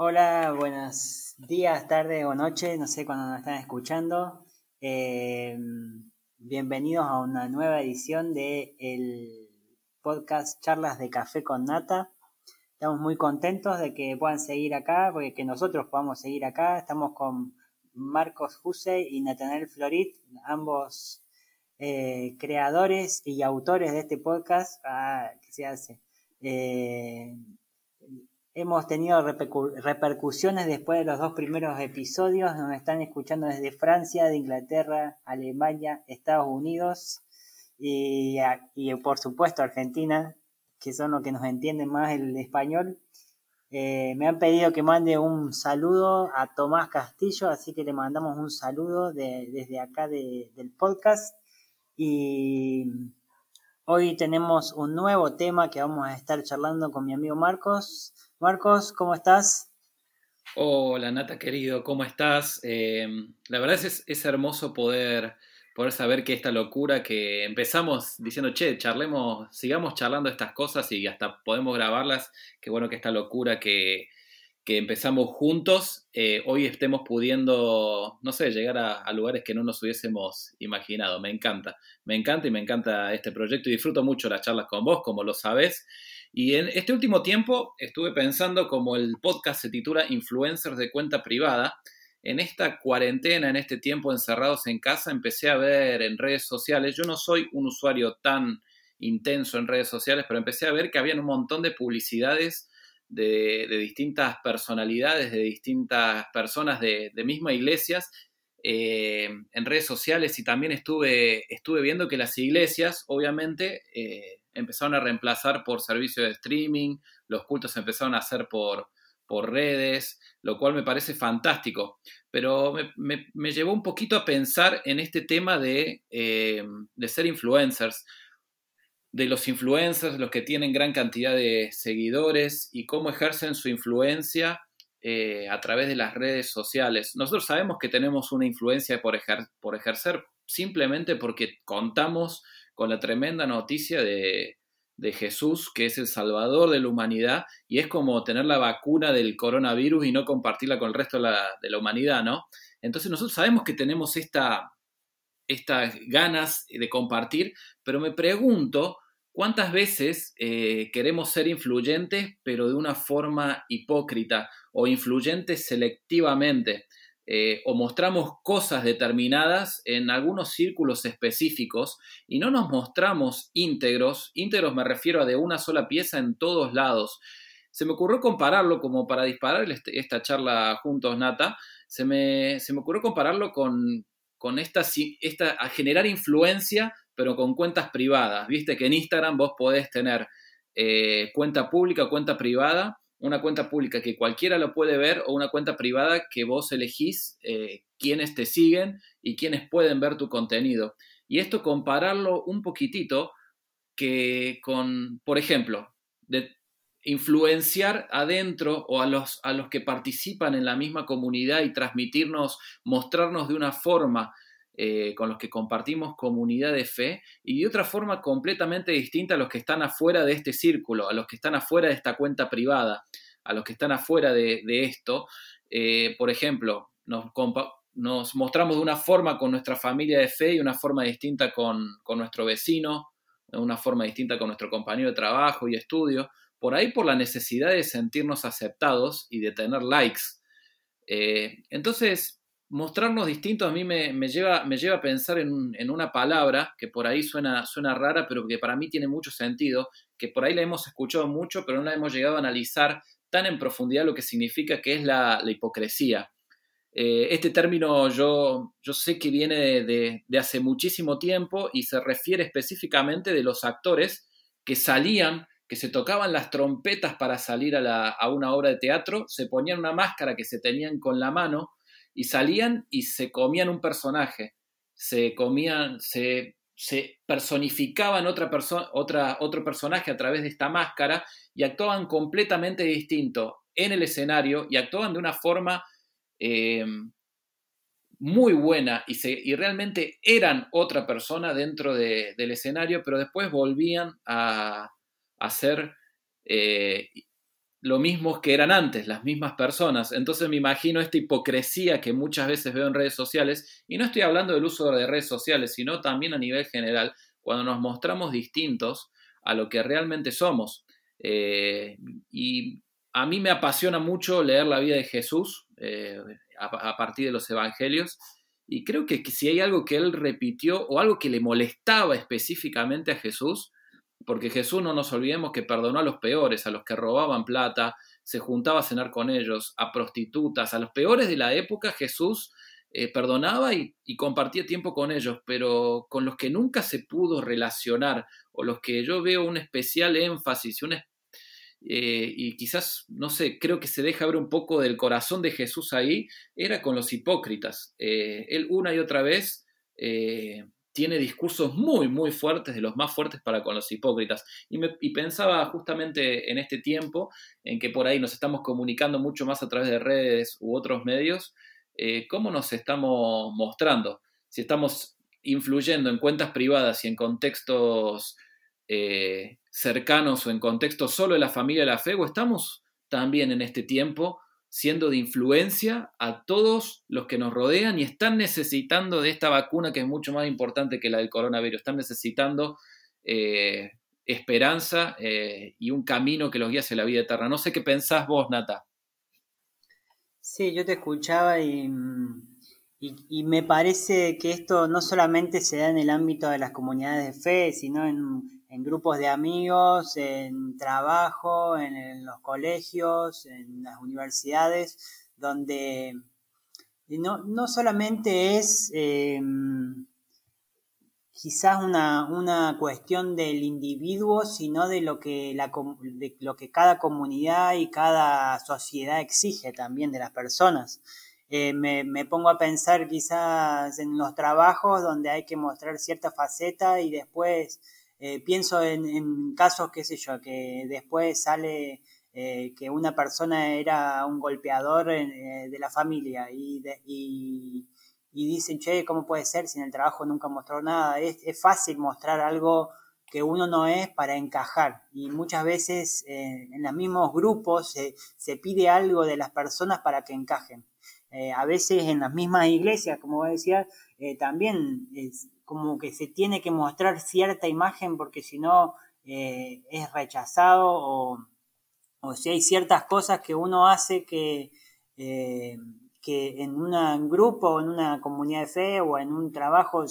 Hola, buenos días, tardes o noches, no sé cuándo nos están escuchando. Eh, bienvenidos a una nueva edición de el podcast Charlas de Café con Nata. Estamos muy contentos de que puedan seguir acá, porque que nosotros podamos seguir acá. Estamos con Marcos Huse y Nathanael Florit, ambos eh, creadores y autores de este podcast. Ah, ¿Qué se hace? Eh, Hemos tenido repercusiones después de los dos primeros episodios. Nos están escuchando desde Francia, de Inglaterra, Alemania, Estados Unidos y, por supuesto Argentina, que son los que nos entienden más el español. Eh, me han pedido que mande un saludo a Tomás Castillo, así que le mandamos un saludo desde acá del podcast. Y hoy tenemos un nuevo tema que vamos a estar charlando con mi amigo Marcos Marcos, ¿cómo estás? Hola Nata querido, ¿cómo estás? Eh, la verdad es, es hermoso poder, poder saber que esta locura que empezamos diciendo, che, charlemos, sigamos charlando estas cosas y hasta podemos grabarlas, qué bueno que esta locura que, empezamos juntos, eh, hoy estemos pudiendo, no sé, llegar a, a, lugares que no nos hubiésemos imaginado. Me encanta, me encanta y me encanta este proyecto y disfruto mucho las charlas con vos, como lo sabes. Y en este último tiempo estuve pensando como el podcast se titula Influencers de cuenta privada. En esta cuarentena, en este tiempo encerrados en casa, empecé a ver en redes sociales, yo no soy un usuario tan intenso en redes sociales, pero empecé a ver que había un montón de publicidades de, distintas personalidades, de distintas personas de, mismas iglesias eh, en redes sociales y también estuve, estuve viendo que las iglesias, obviamente, eh, empezaron a reemplazar por servicios de streaming, los cultos empezaron a hacer por, por redes, lo cual me parece fantástico. Pero me, llevó un poquito a pensar en este tema de, eh, de, ser influencers, de los influencers, los que tienen gran cantidad de seguidores y cómo ejercen su influencia eh, a través de las redes sociales. Nosotros sabemos que tenemos una influencia por, ejercer simplemente porque contamos con la tremenda noticia de, Jesús, que es el Salvador de la humanidad, y es como tener la vacuna del coronavirus y no compartirla con el resto de la, humanidad, ¿no? Entonces nosotros sabemos que tenemos esta, estas ganas de compartir, pero me pregunto cuántas veces eh, queremos ser influyentes, pero de una forma hipócrita o influyentes selectivamente. Eh, o mostramos cosas determinadas en algunos círculos específicos y no nos mostramos íntegros, íntegros me refiero a de una sola pieza en todos lados. Se me ocurrió compararlo como para disparar este, esta charla juntos, Nata, se me, se me ocurrió compararlo con, con esta, esta, a generar influencia, pero con cuentas privadas. Viste que en Instagram vos podés tener eh, cuenta pública cuenta privada una cuenta pública que cualquiera lo puede ver o una cuenta privada que vos elegís eh, quiénes te siguen y quiénes pueden ver tu contenido. Y esto compararlo un poquitito que con, por ejemplo, de influenciar adentro o a los, a los que participan en la misma comunidad y transmitirnos, mostrarnos de una forma eh, con los que compartimos comunidad de fe y de otra forma completamente distinta a los que están afuera de este círculo, a los que están afuera de esta cuenta privada, a los que están afuera de, esto. Eh, por ejemplo, nos, mostramos de una forma con nuestra familia de fe y una forma distinta con, nuestro vecino, una forma distinta con nuestro compañero de trabajo y estudio, por ahí por la necesidad de sentirnos aceptados y de tener likes. Eh, entonces, mostrarnos distintos a mí me, lleva, me lleva a pensar en, una palabra que por ahí suena, suena rara, pero que para mí tiene mucho sentido, que por ahí la hemos escuchado mucho, pero no la hemos llegado a analizar tan en profundidad lo que significa que es la, hipocresía. Eh, este término yo, yo sé que viene de, hace muchísimo tiempo y se refiere específicamente de los actores que salían que se tocaban las trompetas para salir a, a, una obra de teatro, se ponían una máscara que se tenían con la mano y salían y se comían un personaje, se comían, se, personificaban otra persona, otra, otro personaje a través de esta máscara y actuaban completamente distinto en el escenario y actuaban de una forma eh, muy buena y, se, y, realmente eran otra persona dentro del escenario, pero después volvían a, a ser eh, lo mismos que eran antes, las mismas personas. Entonces me imagino esta hipocresía que muchas veces veo en redes sociales, y no estoy hablando del uso de redes sociales, sino también a nivel general, cuando nos mostramos distintos a lo que realmente somos. Eh, y a mí me apasiona mucho leer la vida de Jesús eh, a, partir de los evangelios. Y creo que, si hay algo que él repitió o algo que le molestaba específicamente a Jesús, porque Jesús no nos olvidemos que perdonó a los peores, a los que robaban plata, se juntaba a cenar con ellos, a prostitutas, a los peores de la época Jesús eh, perdonaba y, compartía tiempo con ellos, pero con los que nunca se pudo relacionar o los que yo veo un especial énfasis eh, y quizás, no sé, creo que se deja ver un poco del corazón de Jesús ahí, era con los hipócritas. Eh, él una y otra vez tiene discursos muy, muy fuertes, de los más fuertes para con los hipócritas. Y, me, pensaba justamente en este tiempo, en que por ahí nos estamos comunicando mucho más a través de redes u otros medios, cómo nos estamos mostrando. Si estamos influyendo en cuentas privadas y en contextos eh, cercanos o en contexto solo de la familia de la fe, o estamos también en este tiempo siendo de influencia a todos los que nos rodean y están necesitando de esta vacuna que es mucho más importante que la del coronavirus, están necesitando eh, esperanza eh, y un camino que los guíe hacia la vida eterna. No sé qué pensás vos, Nata. Sí, yo te escuchaba y, y, me parece que esto no solamente se da en el ámbito de las comunidades de fe, sino en en grupos de amigos, en trabajo, en, los colegios, en las universidades, donde no, no solamente es em, quizás una, una, cuestión del individuo, sino de lo, que la, de lo que cada comunidad y cada sociedad exige también de las personas. Eh, me, me, pongo a pensar quizás en los trabajos donde hay que mostrar cierta faceta y después eh, pienso en, casos, qué sé yo, que después sale eh, que una persona era un golpeador eh, de la familia y, y, dicen, che, ¿cómo puede ser si en el trabajo nunca mostró nada? Es, fácil mostrar algo que uno no es para encajar y muchas veces en los mismos grupos se pide algo de las personas para que encajen. a veces en las mismas iglesias, como decía, también como que se tiene que mostrar cierta imagen porque si no eh, es rechazado o, si hay ciertas cosas que uno hace que, eh, que en un grupo o en una comunidad de fe o en un trabajo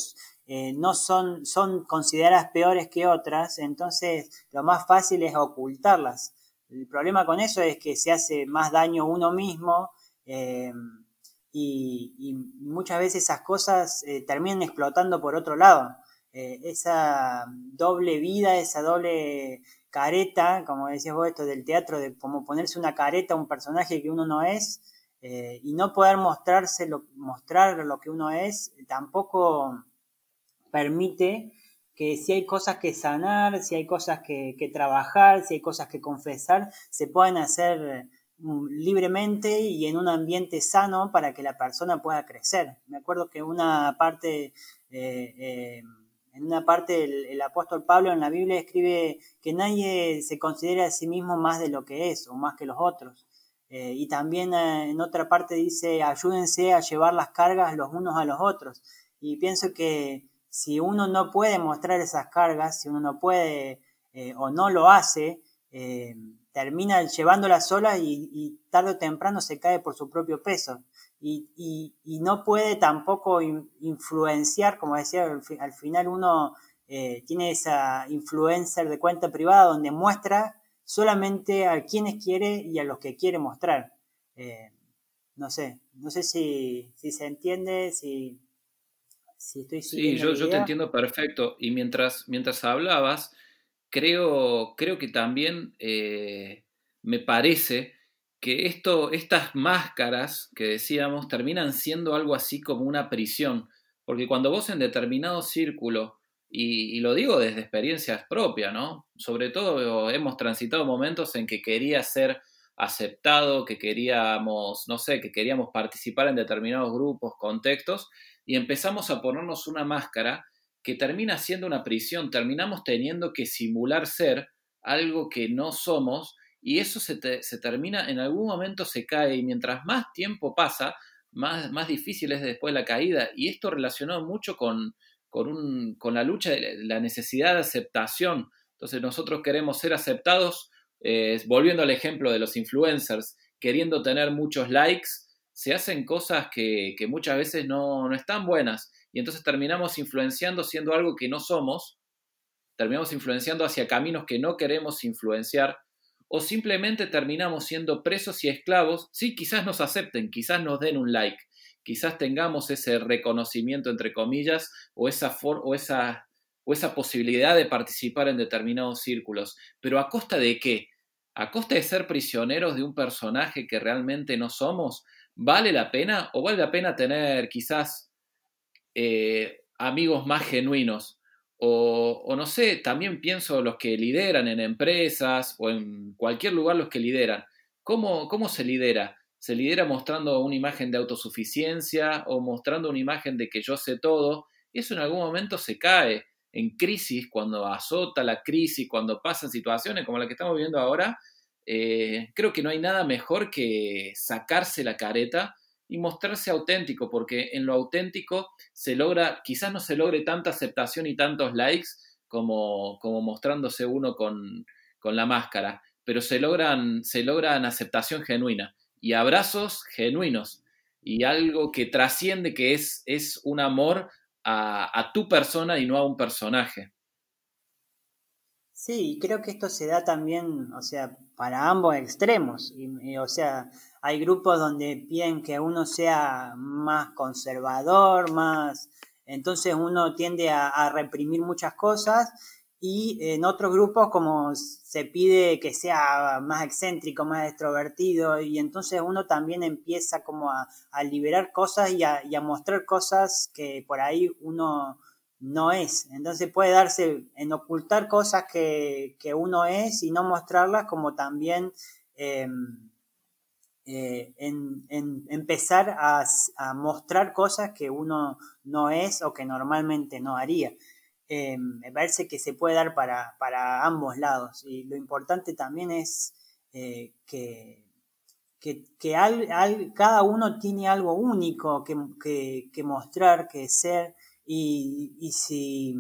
eh, no son, son consideradas peores que otras, entonces lo más fácil es ocultarlas. El problema con eso es que se hace más daño uno mismo y, muchas veces esas cosas eh, terminan explotando por otro lado. Eh, esa doble vida, esa doble careta, como decías vos, esto del teatro, de como ponerse una careta a un personaje que uno no es eh, y no poder mostrarse mostrar lo que uno es, tampoco permite que si hay cosas que sanar, si hay cosas que, trabajar, si hay cosas que confesar, se puedan hacer libremente y en un ambiente sano para que la persona pueda crecer. Me acuerdo que una parte, eh, eh, en una parte el, apóstol Pablo en la Biblia escribe que nadie se considera a sí mismo más de lo que es o más que los otros. Eh, y también en otra parte dice, ayúdense a llevar las cargas los unos a los otros. Y pienso que si uno no puede mostrar esas cargas, si uno no puede o no lo hace, termina llevándola sola y, tarde o temprano se cae por su propio peso. Y, no puede tampoco influenciar, como decía, al, final uno eh, tiene esa influencer de cuenta privada donde muestra solamente a quienes quiere y a los que quiere mostrar. Eh, no sé, no sé si, se entiende, si, si estoy Sí, yo, yo te entiendo perfecto. Y mientras, mientras hablabas, creo, creo que también eh, me parece que esto, estas máscaras que decíamos terminan siendo algo así como una prisión, porque cuando vos en determinado círculo, y, lo digo desde experiencias propias, ¿no? Sobre todo hemos transitado momentos en que quería ser aceptado, que queríamos, no sé, que queríamos participar en determinados grupos, contextos, y empezamos a ponernos una máscara que termina siendo una prisión, terminamos teniendo que simular ser algo que no somos y eso se, termina, en algún momento se cae y mientras más tiempo pasa, más, más difícil es después la caída. Y esto relacionado mucho con, con, con la lucha de la necesidad de aceptación. Entonces nosotros queremos ser aceptados, eh, volviendo al ejemplo de los influencers, queriendo tener muchos likes, se hacen cosas que, que muchas veces no, no están buenas y entonces terminamos influenciando siendo algo que no somos, terminamos influenciando hacia caminos que no queremos influenciar o simplemente terminamos siendo presos y esclavos, sí, quizás nos acepten, quizás nos den un like, quizás tengamos ese reconocimiento entre comillas o esa, o esa, o esa posibilidad de participar en determinados círculos, pero a costa de qué? A costa de ser prisioneros de un personaje que realmente no somos, ¿vale la pena o vale la pena tener quizás eh, amigos más genuinos? O, no sé, también pienso los que lideran en empresas o en cualquier lugar los que lideran. ¿Cómo, ¿Cómo se lidera? ¿Se lidera mostrando una imagen de autosuficiencia o mostrando una imagen de que yo sé todo? Eso en algún momento se cae en crisis, cuando azota la crisis, cuando pasan situaciones como la que estamos viviendo ahora. Eh, creo que no hay nada mejor que sacarse la careta y mostrarse auténtico, porque en lo auténtico se logra, quizás no se logre tanta aceptación y tantos likes como, como mostrándose uno con, con, la máscara, pero se logran, se logran aceptación genuina y abrazos genuinos y algo que trasciende, que es, es un amor a, tu persona y no a un personaje. Sí, creo que esto se da también, o sea, para ambos extremos. O sea, hay grupos donde piden que uno sea más conservador, más... Entonces uno tiende a, reprimir muchas cosas y en otros grupos como se pide que sea más excéntrico, más extrovertido y entonces uno también empieza como a, liberar cosas y a, mostrar cosas que por ahí uno no es. Entonces puede darse en ocultar cosas que, uno es y no mostrarlas, como también em, eh, en, empezar a, mostrar cosas que uno no es o que normalmente no haría. Em, me parece que se puede dar para, ambos lados y lo importante también es eh, que, que, cada uno tiene algo único que, que mostrar, que ser y, si,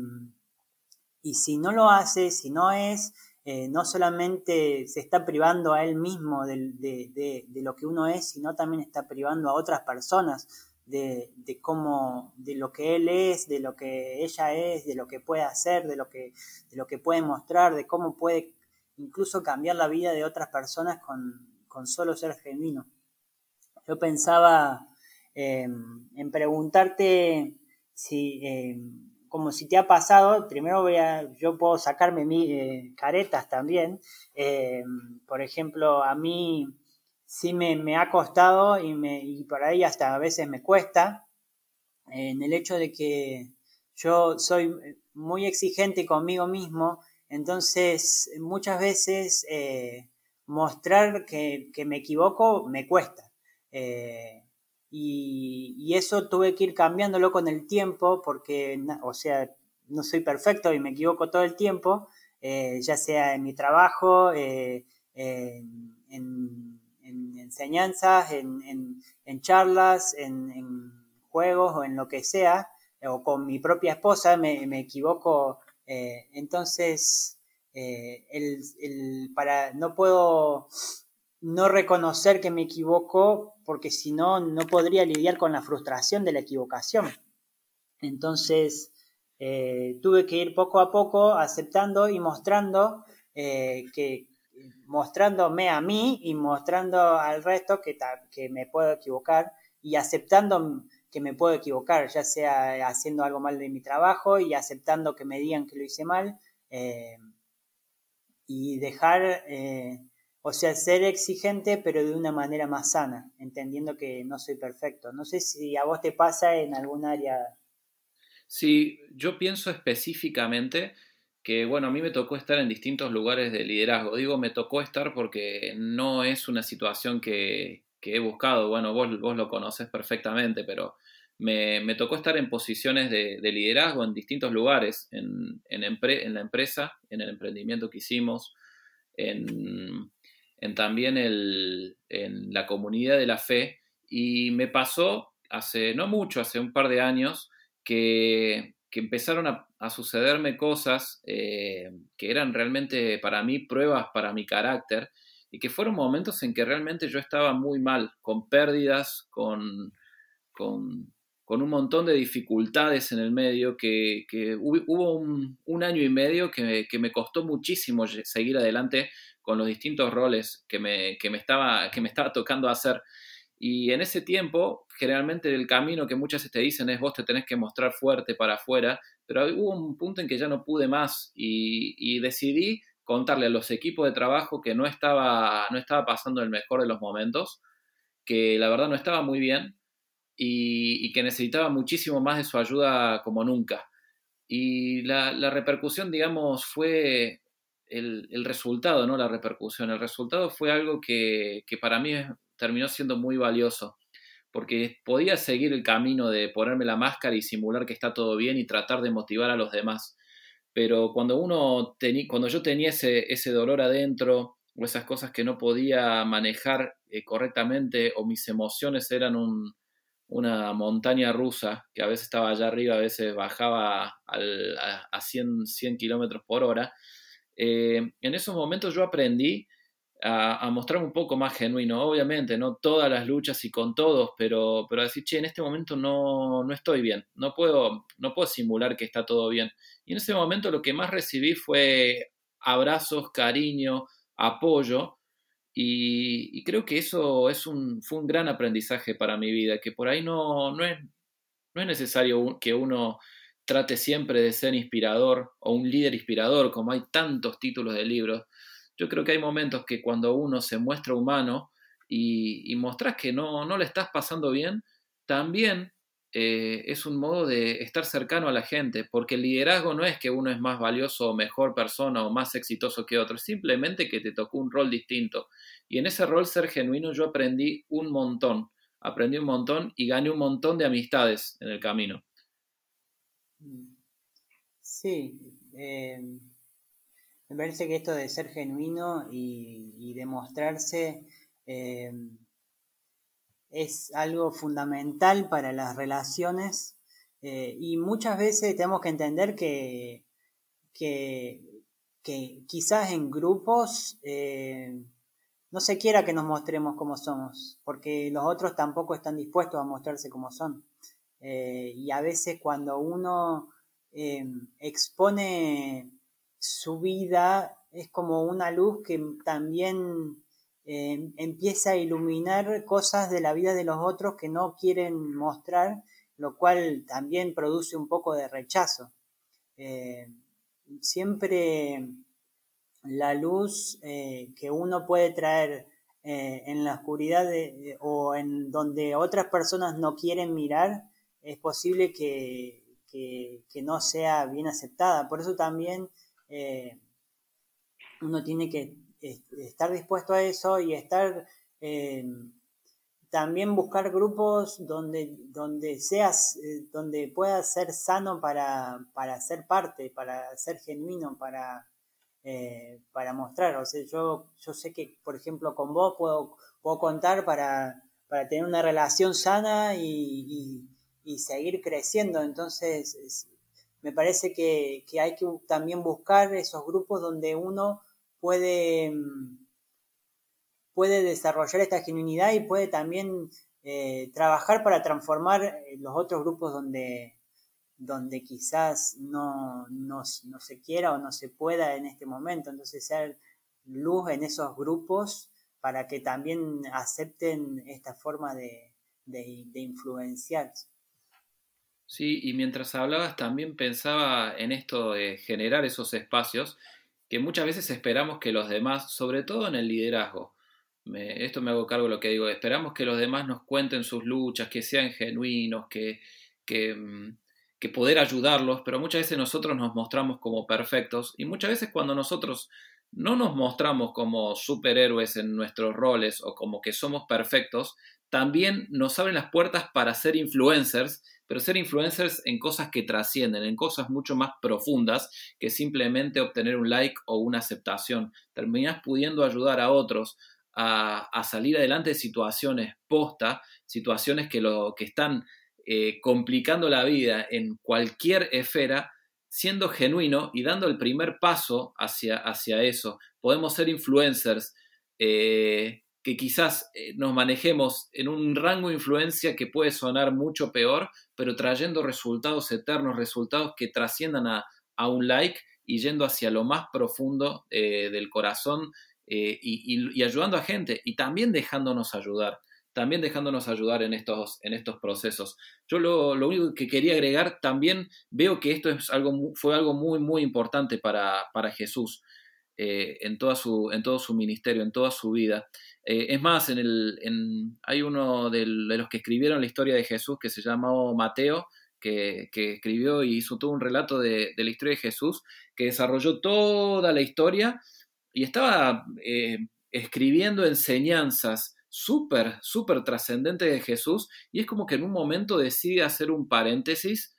y si no lo hace, si no es, eh, no solamente se está privando a él mismo de, lo que uno es, sino también está privando a otras personas de, cómo, de lo que él es, de lo que ella es, de lo que puede hacer, de lo que, de lo que puede mostrar, de cómo puede incluso cambiar la vida de otras personas con, solo ser genuino. Yo pensaba em, en preguntarte si, eh, como si te ha pasado, primero voy a, yo puedo sacarme mis eh, caretas también. Eh, por ejemplo, a mí sí me, ha costado y, me, y por ahí hasta a veces me cuesta en el hecho de que yo soy muy exigente conmigo mismo, entonces muchas veces mostrar que, que, me equivoco me cuesta. Y, eso tuve que ir cambiándolo con el tiempo porque, o sea, no soy perfecto y me equivoco todo el tiempo, eh, ya sea en mi trabajo, eh, en, enseñanzas, en, charlas, en, juegos o en lo que sea, o con mi propia esposa me, equivoco. Eh, entonces, el, para, no puedo no reconocer que me equivoco porque si no, no podría lidiar con la frustración de la equivocación. Entonces, eh, tuve que ir poco a poco aceptando y mostrando eh, que mostrándome a mí y mostrando al resto que, que me puedo equivocar y aceptando que me puedo equivocar, ya sea haciendo algo mal de mi trabajo y aceptando que me digan que lo hice mal eh, y dejar o sea, ser exigente, pero de una manera más sana, entendiendo que no soy perfecto. No sé si a vos te pasa en algún área. Sí, yo pienso específicamente que, bueno, a mí me tocó estar en distintos lugares de liderazgo. Digo, me tocó estar porque no es una situación que, he buscado. Bueno, vos, vos lo conoces perfectamente, pero me, tocó estar en posiciones de, liderazgo en distintos lugares, en, en, en la empresa, en el emprendimiento que hicimos, en, en también en la comunidad de la fe y me pasó hace no mucho, hace un par de años, que, empezaron a, sucederme cosas eh, que eran realmente para mí pruebas para mi carácter y que fueron momentos en que realmente yo estaba muy mal, con pérdidas, con, con, un montón de dificultades en el medio, que, hubo un, año y medio que, que me costó muchísimo seguir adelante con los distintos roles que me, que me, estaba, que me estaba tocando hacer. Y en ese tiempo, generalmente el camino que muchas veces te dicen es vos te tenés que mostrar fuerte para afuera, pero hubo un punto en que ya no pude más y, decidí contarle a los equipos de trabajo que no estaba, no estaba pasando el mejor de los momentos, que la verdad no estaba muy bien y, que necesitaba muchísimo más de su ayuda como nunca. Y la, la repercusión, digamos, fue el, resultado, ¿no? La repercusión. El resultado fue algo que, para mí terminó siendo muy valioso, porque podía seguir el camino de ponerme la máscara y simular que está todo bien y tratar de motivar a los demás. Pero cuando uno tenía, cuando yo tenía ese, ese dolor adentro, o esas cosas que no podía manejar eh, correctamente, o mis emociones eran una montaña rusa, que a veces estaba allá arriba, a veces bajaba a, a 100, 100 kilómetros por hora, eh, en esos momentos yo aprendí a, mostrarme un poco más genuino, obviamente, no todas las luchas y con todos, pero, pero a decir, che, en este momento no, no estoy bien, no puedo, no puedo simular que está todo bien. Y en ese momento lo que más recibí fue abrazos, cariño, apoyo, y, creo que eso es un, fue un gran aprendizaje para mi vida, que por ahí no, no, es, no es necesario que uno trate siempre de ser inspirador o un líder inspirador, como hay tantos títulos de libros. Yo creo que hay momentos que cuando uno se muestra humano y, y mostrás que no, no le estás pasando bien, también eh, es un modo de estar cercano a la gente, porque el liderazgo no es que uno es más valioso o mejor persona o más exitoso que otro, simplemente que te tocó un rol distinto. Y en ese rol ser genuino yo aprendí un montón, aprendí un montón y gané un montón de amistades en el camino. Sí, eh, me parece que esto de ser genuino y, demostrarse eh, es algo fundamental para las relaciones eh, y muchas veces tenemos que entender que, que, quizás en grupos no se quiera que nos mostremos como somos, porque los otros tampoco están dispuestos a mostrarse como son. Eh, y a veces cuando uno eh, expone su vida es como una luz que también eh, empieza a iluminar cosas de la vida de los otros que no quieren mostrar, lo cual también produce un poco de rechazo. siempre la luz que uno puede traer en la oscuridad o en donde otras personas no quieren mirar, es posible que, no sea bien aceptada. Por eso también eh, uno tiene que estar dispuesto a eso y estar eh, también buscar grupos donde, donde seas, eh, donde puedas ser sano para, para ser parte, para ser genuino, para, para mostrar. O sea, yo, yo sé que, por ejemplo, con vos puedo, puedo contar para, para tener una relación sana y y seguir creciendo. Entonces, me parece que, hay que también buscar esos grupos donde uno puede, mm, puede desarrollar esta genuinidad y puede también eh, trabajar para transformar eh, los otros grupos donde, donde quizás no, no, se quiera o no se pueda en este momento. Entonces, ser luz en esos grupos para que también acepten esta forma de, de, de. Sí, y mientras hablabas también pensaba en esto de generar esos espacios que muchas veces esperamos que los demás, sobre todo en el liderazgo, esto me hago cargo de lo que digo, esperamos que los demás nos cuenten sus luchas, que sean genuinos, que, que, mm, que poder ayudarlos, pero muchas veces nosotros nos mostramos como perfectos y muchas veces cuando nosotros no nos mostramos como superhéroes en nuestros roles o como que somos perfectos, también nos abren las puertas para ser influencers, pero ser influencers en cosas que trascienden, en cosas mucho más profundas que simplemente obtener un like o una aceptación. Terminás pudiendo ayudar a otros a, salir adelante de situaciones posta, situaciones que, lo, que están eh, complicando la vida en cualquier esfera, siendo genuino y dando el primer paso hacia, hacia eso. Podemos ser influencers eh, que quizás eh, nos manejemos en un rango de influencia que puede sonar mucho peor, pero trayendo resultados eternos, resultados que trasciendan a, un like y yendo hacia lo más profundo eh, del corazón eh, y, ayudando a gente y también dejándonos ayudar, también dejándonos ayudar en estos, en estos procesos. Yo lo, único que quería agregar, también veo que esto es algo, fue algo muy, muy importante para, para Jesús. en, toda su, en todo su ministerio, en toda su vida. Eh, es más, en el, hay uno de los que escribieron la historia de Jesús que se llamó Mateo, que, escribió y hizo todo un relato de, la historia de Jesús, que desarrolló toda la historia y estaba eh, escribiendo enseñanzas súper, súper trascendentes de Jesús y es como que en un momento decide hacer un paréntesis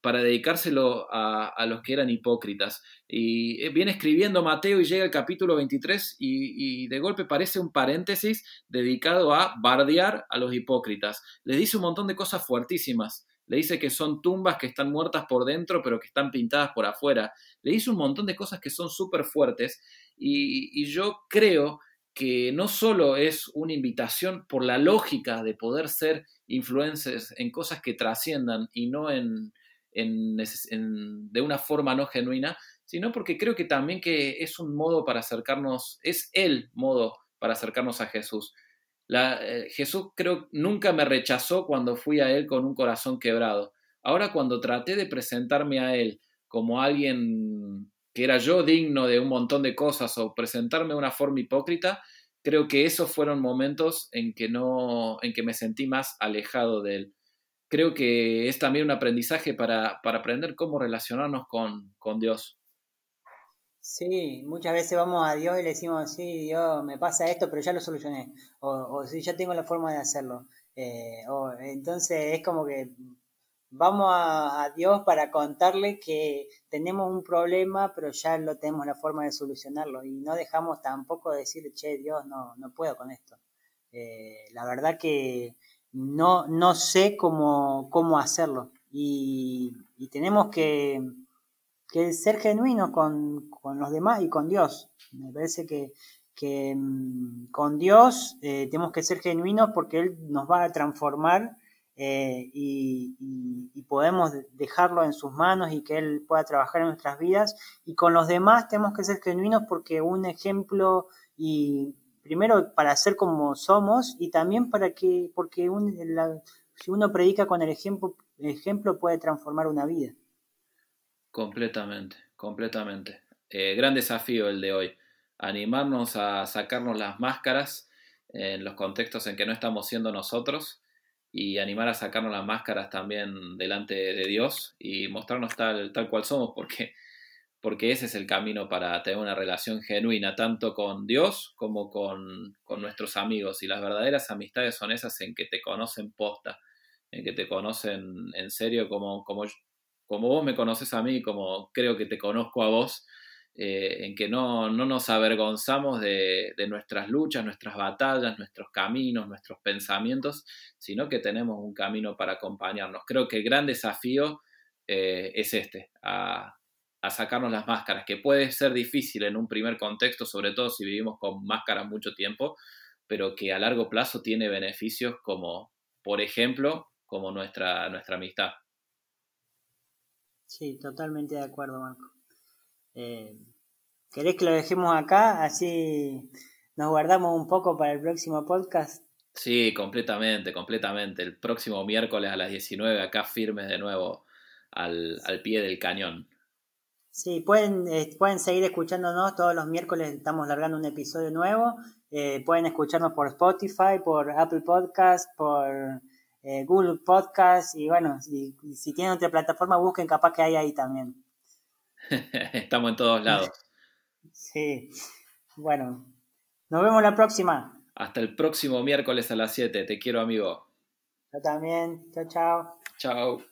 para dedicárselo a, los que eran hipócritas. Y eh, viene escribiendo Mateo y llega el capítulo 23 y, de golpe parece un paréntesis dedicado a bardear a los hipócritas. Le dice un montón de cosas fuertísimas. Le dice que son tumbas que están muertas por dentro pero que están pintadas por afuera. Le dice un montón de cosas que son súper fuertes y, y yo creo que no solo es una invitación por la lógica de poder ser influencers en cosas que trasciendan y no en, de una forma no genuina, sino porque creo que también que es un modo para acercarnos, es el modo para acercarnos a Jesús. Eh, Jesús creo nunca me rechazó cuando fui a Él con un corazón quebrado. Ahora cuando traté de presentarme a Él como alguien que era yo digno de un montón de cosas o presentarme de una forma hipócrita, creo que esos fueron momentos en que no, en que me sentí más alejado de Él creo que es también un aprendizaje para, aprender cómo relacionarnos con, Dios. Sí, muchas veces vamos a Dios y le decimos, sí, Dios, me pasa esto, pero ya lo solucioné, o, o sí, ya tengo la forma de hacerlo. Eh, o, entonces es como que vamos a, Dios para contarle que tenemos un problema, pero ya lo tenemos la forma de solucionarlo y no dejamos tampoco de decirle, che, Dios, no, no puedo con esto. Eh, la verdad que no, no sé cómo, cómo hacerlo. Y, tenemos que, ser genuinos con, los demás y con Dios. Me parece que, mm, con Dios eh, tenemos que ser genuinos porque Él nos va a transformar eh, y, podemos dejarlo en sus manos y que Él pueda trabajar en nuestras vidas. Y con los demás tenemos que ser genuinos porque un ejemplo y primero para ser como somos y también para que, porque si uno predica con el ejemplo, el ejemplo puede transformar una vida. Completamente, completamente. Eh, gran desafío el de hoy. Animarnos a sacarnos las máscaras en los contextos en que no estamos siendo nosotros y animar a sacarnos las máscaras también delante de Dios y mostrarnos tal, tal cual somos, porque porque ese es el camino para tener una relación genuina, tanto con Dios como con, nuestros amigos. Y las verdaderas amistades son esas en que te conocen posta, en que te conocen en serio, como, como, como vos me conoces a mí, como creo que te conozco a vos, eh, en que no, no, nos avergonzamos de, nuestras luchas, nuestras batallas, nuestros caminos, nuestros pensamientos, sino que tenemos un camino para acompañarnos. Creo que el gran desafío eh, es este, a a sacarnos las máscaras, que puede ser difícil en un primer contexto, sobre todo si vivimos con máscaras mucho tiempo, pero que a largo plazo tiene beneficios como, por ejemplo, como nuestra, nuestra amistad. Sí, totalmente de acuerdo, Marco. Eh, ¿Querés que lo dejemos acá? Así nos guardamos un poco para el próximo podcast. Sí, completamente, completamente. El próximo miércoles a las 19 acá firmes de nuevo al, al pie del cañón. Sí, pueden, eh, pueden seguir escuchándonos todos los miércoles, estamos largando un episodio nuevo. Eh, pueden escucharnos por Spotify, por Apple Podcast, por eh, Google Podcast y bueno, si, si tienen otra plataforma busquen, capaz que hay ahí también. estamos en todos lados. Sí. Bueno, nos vemos la próxima. Hasta el próximo miércoles a las 7. Te quiero, amigo. Yo también. Chao, chao. Chao.